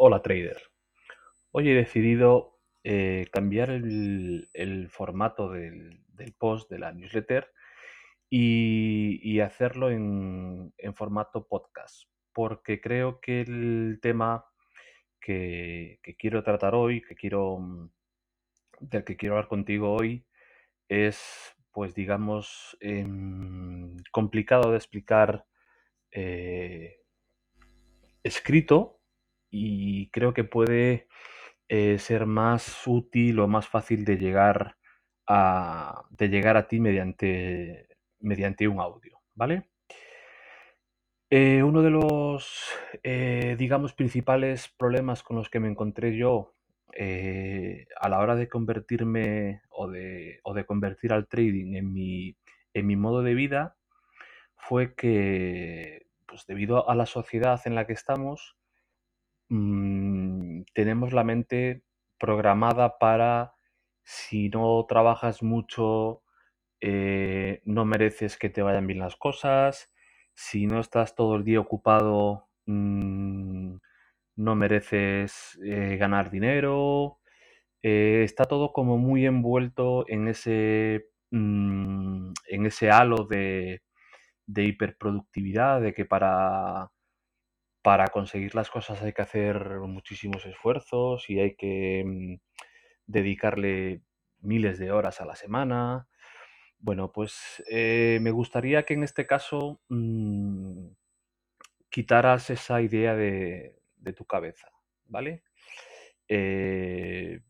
Hola trader. Hoy he decidido eh, cambiar el, formato del, post de la newsletter y, hacerlo en, formato podcast, porque creo que el tema que, quiero tratar hoy, que quiero, del que quiero hablar contigo hoy, es, pues digamos, em, complicado de explicar eh, escrito y creo que puede eh, ser más útil o más fácil de llegar a, de llegar a ti mediante, mediante un audio, ¿vale? Eh, uno de los, eh, digamos, principales problemas con los que me encontré yo a la hora de convertirme o de, o de convertir al trading en mi, en mi modo de vida fue que, pues debido a la sociedad en la que estamos, mm, tenemos la mente programada para si no trabajas mucho, eh, no mereces que te vayan bien las cosas, si no estás todo el día ocupado, mm, no mereces eh, ganar dinero. Eh, está todo como muy envuelto en ese, mm, en ese halo de, de hiperproductividad, de que para para conseguir las cosas hay que hacer muchísimos esfuerzos y hay que mm, dedicarle miles de horas a la semana. Bueno, pues eh, me gustaría que en este caso mm, quitaras esa idea de, de tu cabeza, ¿vale? Eh,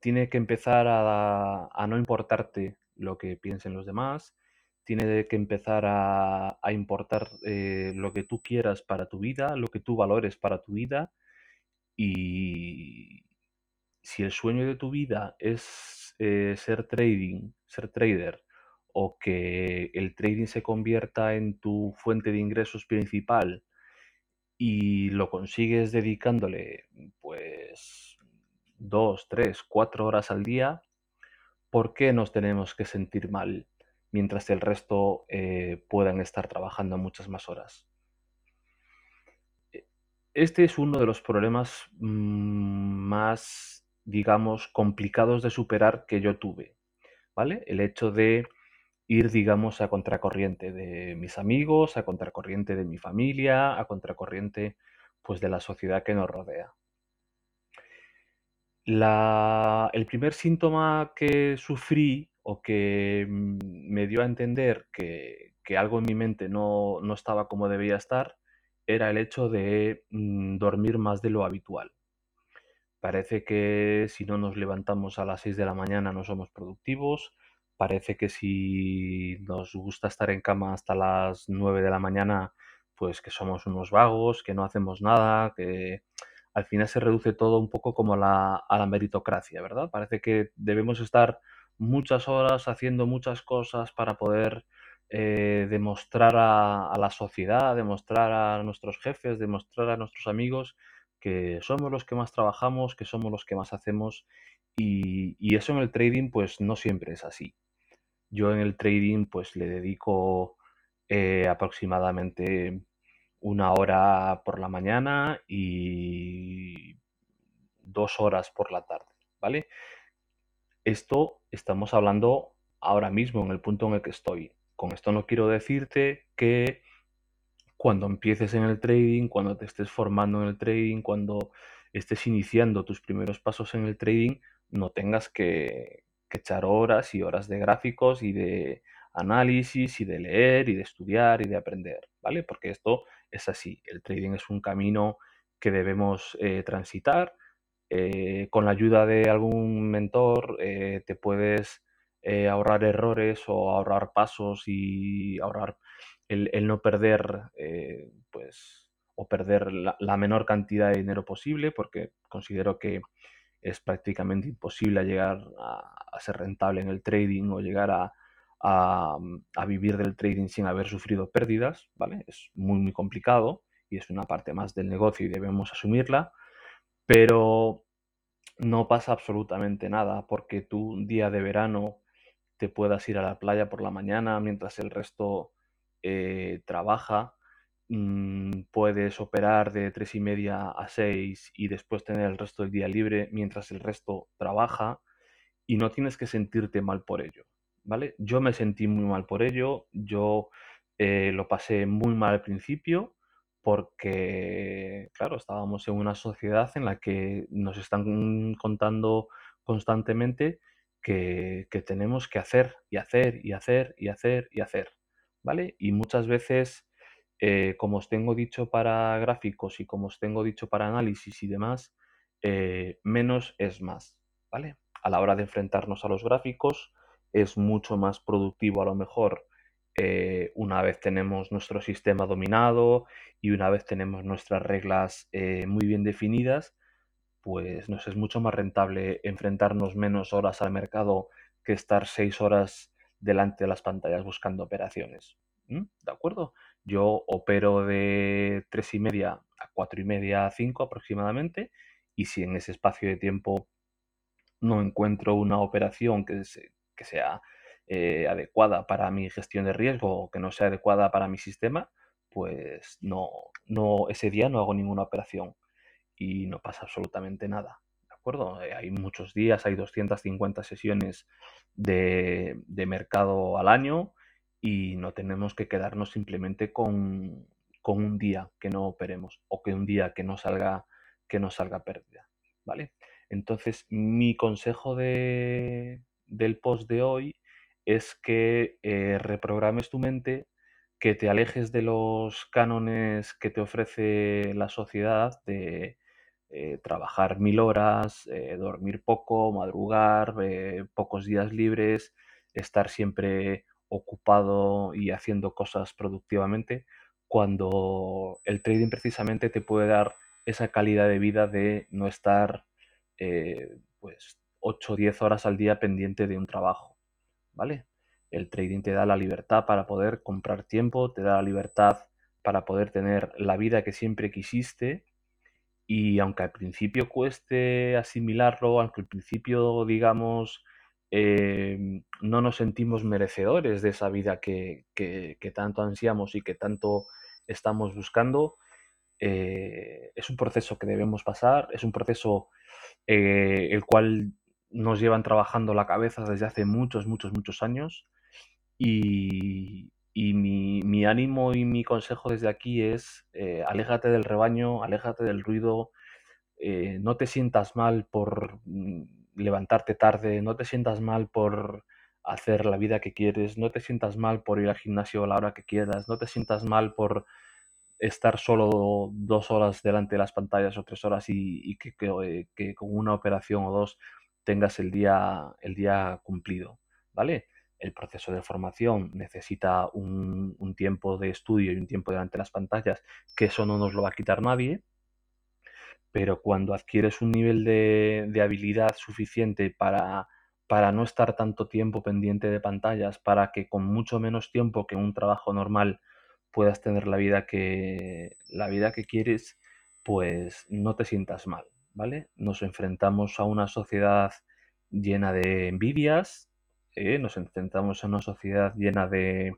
tiene que empezar a, a no importarte lo que piensen los demás, tiene que empezar a, importar eh, lo que tú quieras para tu vida, lo que tú valores para tu vida y si el sueño de tu vida es eh, ser trading, ser trader o que el trading se convierta en tu fuente de ingresos principal y lo consigues dedicándole pues dos, tres, cuatro horas al día, ¿por qué nos tenemos que sentir mal mientras el resto eh, puedan estar trabajando muchas más horas? Este es uno de los problemas mm, más, digamos, complicados de superar que yo tuve, ¿vale? El hecho de ir, digamos, a contracorriente de mis amigos, a contracorriente de mi familia, a contracorriente, pues, de la sociedad que nos rodea. La- el primer síntoma que sufrí o que mm, me dio a entender que, que algo en mi mente no, no estaba como debía estar era el hecho de mm, dormir más de lo habitual. Parece que si no nos levantamos a las 6 de la mañana no somos productivos. Parece que si nos gusta estar en cama hasta las 9 de la mañana, pues que somos unos vagos, que no hacemos nada, que al final se reduce todo un poco como la, a la meritocracia, ¿verdad? Parece que debemos estar muchas horas haciendo muchas cosas para poder eh, demostrar a, la sociedad, demostrar a nuestros jefes, demostrar a nuestros amigos que somos los que más trabajamos, que somos los que más hacemos y, y eso en el trading pues no siempre es así. Yo en el trading pues le dedico eh, aproximadamente una hora por la mañana y dos horas por la tarde, ¿vale? Esto estamos hablando ahora mismo en el punto en el que estoy. Con esto no quiero decirte que cuando empieces en el trading, cuando te estés formando en el trading, cuando estés iniciando tus primeros pasos en el trading, no tengas que, echar horas y horas de gráficos y de análisis y de leer y de estudiar y de aprender, ¿vale? Porque esto es así. El trading es un camino que debemos eh, transitar. Eh, con la ayuda de algún mentor eh, te puedes eh, ahorrar errores o ahorrar pasos y ahorrar el, el no perder, eh, pues, o perder la, la menor cantidad de dinero posible, porque considero que es prácticamente imposible llegar a, a ser rentable en el trading o llegar a, a, a vivir del trading sin haber sufrido pérdidas, ¿vale? Es muy, muy complicado y es una parte más del negocio y debemos asumirla, pero no pasa absolutamente nada porque tú un día de verano te puedas ir a la playa por la mañana mientras el resto eh, trabaja mm, puedes operar de tres y media a 6 y después tener el resto del día libre mientras el resto trabaja y no tienes que sentirte mal por ello, ¿vale? Yo me sentí muy mal por ello, yo eh, lo pasé muy mal al principio porque, claro, estábamos en una sociedad en la que nos están contando constantemente que, que tenemos que hacer y hacer y hacer y hacer y hacer, ¿vale? Y muchas veces, eh, como os tengo dicho para gráficos y como os tengo dicho para análisis y demás, eh, menos es más, ¿vale? A la hora de enfrentarnos a los gráficos es mucho más productivo a lo mejor eh, una vez tenemos nuestro sistema dominado y una vez tenemos nuestras reglas eh, muy bien definidas, pues nos es mucho más rentable enfrentarnos menos horas al mercado que estar seis horas delante de las pantallas buscando operaciones. ¿De acuerdo? Yo opero de tres y media a cuatro y media a cinco aproximadamente y si en ese espacio de tiempo no encuentro una operación que, se- que sea eh, adecuada para mi gestión de riesgo o que no sea adecuada para mi sistema, pues no, no, ese día no hago ninguna operación y no pasa absolutamente nada. ¿De acuerdo? Eh, hay muchos días, hay 250 sesiones de, de mercado al año y no tenemos que quedarnos simplemente con, con un día que no operemos o que un día que no salga, que no salga pérdida. ¿Vale? Entonces, mi consejo de, del post de hoy es que eh, reprogrames tu mente, que te alejes de los cánones que te ofrece la sociedad de eh, trabajar mil horas, eh, dormir poco, madrugar, pocos días libres, estar siempre ocupado y haciendo cosas productivamente, cuando el trading precisamente te puede dar esa calidad de vida de no estar pues 8 o 10 horas al día pendiente de un trabajo, ¿vale? El trading te da la libertad para poder comprar tiempo, te da la libertad para poder tener la vida que siempre quisiste y aunque al principio cueste asimilarlo, aunque al principio digamos eh, no nos sentimos merecedores de esa vida que, que- que tanto ansiamos y que tanto estamos buscando, eh, es un proceso que debemos pasar, es un proceso eh, el cual nos llevan trabajando la cabeza desde hace muchos, muchos, muchos años. Y, y mi, mi ánimo y mi consejo desde aquí es, eh, aléjate del rebaño, aléjate del ruido, eh, no te sientas mal por mm, levantarte tarde, no te sientas mal por hacer la vida que quieres, no te sientas mal por ir al gimnasio a la hora que quieras, no te sientas mal por estar solo dos horas delante de las pantallas o tres horas y, que, eh, que con una operación o dos tengas el día, el día cumplido, ¿vale? El proceso de formación necesita un, tiempo de estudio y un tiempo delante de las pantallas, que eso no nos lo va a quitar nadie, pero cuando adquieres un nivel de, de habilidad suficiente para, para no estar tanto tiempo pendiente de pantallas, para que con mucho menos tiempo que un trabajo normal puedas tener la vida que, la vida que quieres, pues no te sientas mal, ¿vale? Nos enfrentamos a una sociedad llena de envidias, ¿eh? nos enfrentamos a una sociedad llena de,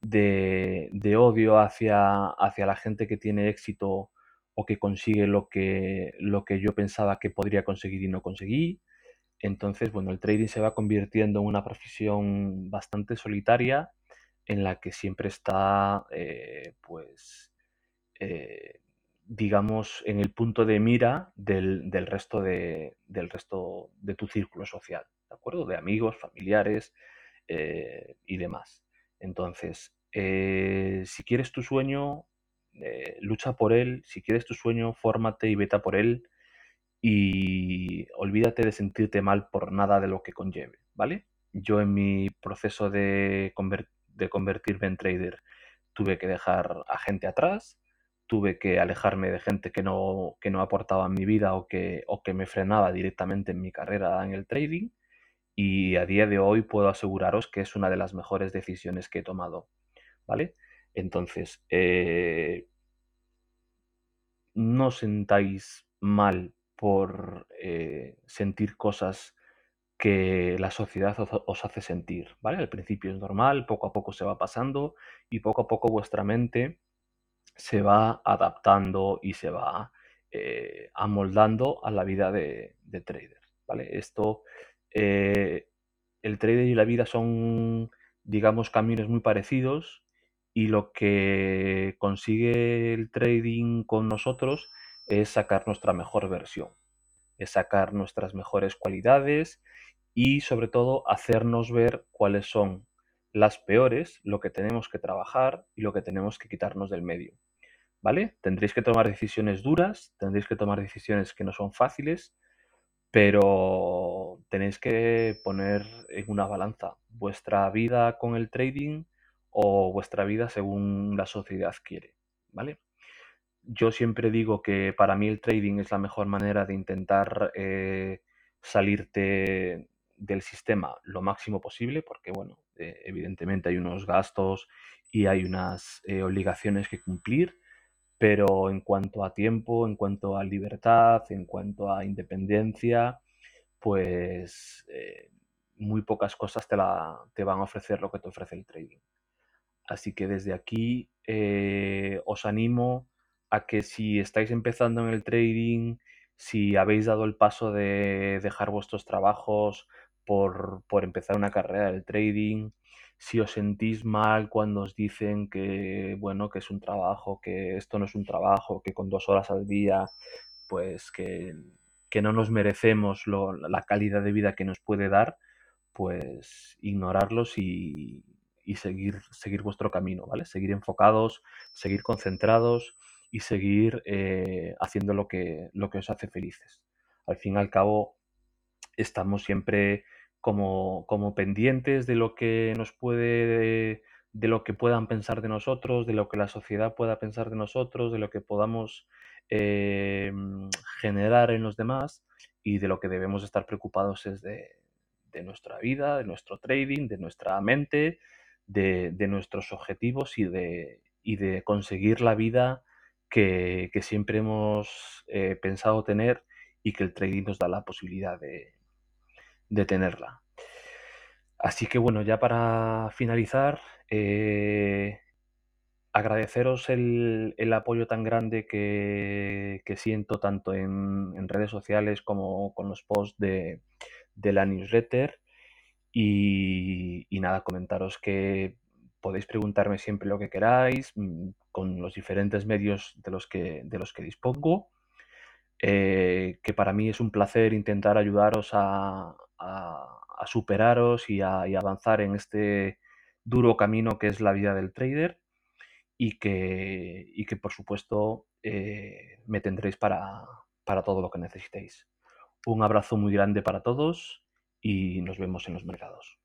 de, de odio hacia, hacia la gente que tiene éxito o que consigue lo que, lo que yo pensaba que podría conseguir y no conseguí. Entonces, bueno, el trading se va convirtiendo en una profesión bastante solitaria en la que siempre está, eh, pues, eh, digamos, en el punto de mira del, del resto de, del resto de tu círculo social, ¿de acuerdo? De amigos, familiares eh, y demás. Entonces, eh, si quieres tu sueño, eh, lucha por él. Si quieres tu sueño, fórmate y veta por él. Y olvídate de sentirte mal por nada de lo que conlleve, ¿vale? Yo en mi proceso de, de convertirme en trader tuve que dejar a gente atrás, tuve que alejarme de gente que no, que no aportaba en mi vida o que, o que me frenaba directamente en mi carrera en el trading. Y a día de hoy puedo aseguraros que es una de las mejores decisiones que he tomado, ¿vale? Entonces, eh, no sentáis mal por eh, sentir cosas que la sociedad os hace sentir, ¿vale? Al principio es normal, poco a poco se va pasando y poco a poco vuestra mente se va adaptando y se va eh, amoldando a la vida de, de trader. ¿vale? Esto, eh, el trader y la vida son, digamos, caminos muy parecidos y lo que consigue el trading con nosotros es sacar nuestra mejor versión, es sacar nuestras mejores cualidades y sobre todo hacernos ver cuáles son las peores, lo que tenemos que trabajar y lo que tenemos que quitarnos del medio. ¿Vale? Tendréis que tomar decisiones duras, tendréis que tomar decisiones que no son fáciles, pero tenéis que poner en una balanza vuestra vida con el trading o vuestra vida según la sociedad quiere, ¿vale? Yo siempre digo que para mí el trading es la mejor manera de intentar eh, salirte del sistema lo máximo posible, porque bueno, eh, evidentemente hay unos gastos y hay unas eh, obligaciones que cumplir, pero en cuanto a tiempo, en cuanto a libertad, en cuanto a independencia, pues eh, muy pocas cosas te, la, te van a ofrecer lo que te ofrece el trading. Así que desde aquí eh, os animo a que si estáis empezando en el trading, si habéis dado el paso de dejar vuestros trabajos por, por empezar una carrera del trading, si os sentís mal cuando os dicen que, bueno, que es un trabajo, que esto no es un trabajo, que con dos horas al día, pues que, que no nos merecemos la calidad de vida que nos puede dar, pues ignorarlos y, y seguir, seguir vuestro camino, ¿vale? Seguir enfocados, seguir concentrados y seguir eh, haciendo lo que, lo que os hace felices. Al fin y al cabo, estamos siempre como, como pendientes de lo que nos puede, de lo que puedan pensar de nosotros, de lo que la sociedad pueda pensar de nosotros, de lo que podamos eh, generar en los demás y de lo que debemos estar preocupados es de, de nuestra vida, de nuestro trading, de nuestra mente, de, de nuestros objetivos y de, y de conseguir la vida que, que siempre hemos eh, pensado tener y que el trading nos da la posibilidad de, de tenerla. Así que bueno, ya para finalizar, eh, agradeceros el, el apoyo tan grande que, que siento tanto en, en redes sociales como con los posts de, de la newsletter. Y, y nada, comentaros que podéis preguntarme siempre lo que queráis, mm, con los diferentes medios de los que, de los que dispongo. Eh, que para mí es un placer intentar ayudaros a, superaros y a, avanzar en este duro camino que es la vida del trader y que, y que por supuesto eh, me tendréis para, para todo lo que necesitéis. Un abrazo muy grande para todos y nos vemos en los mercados.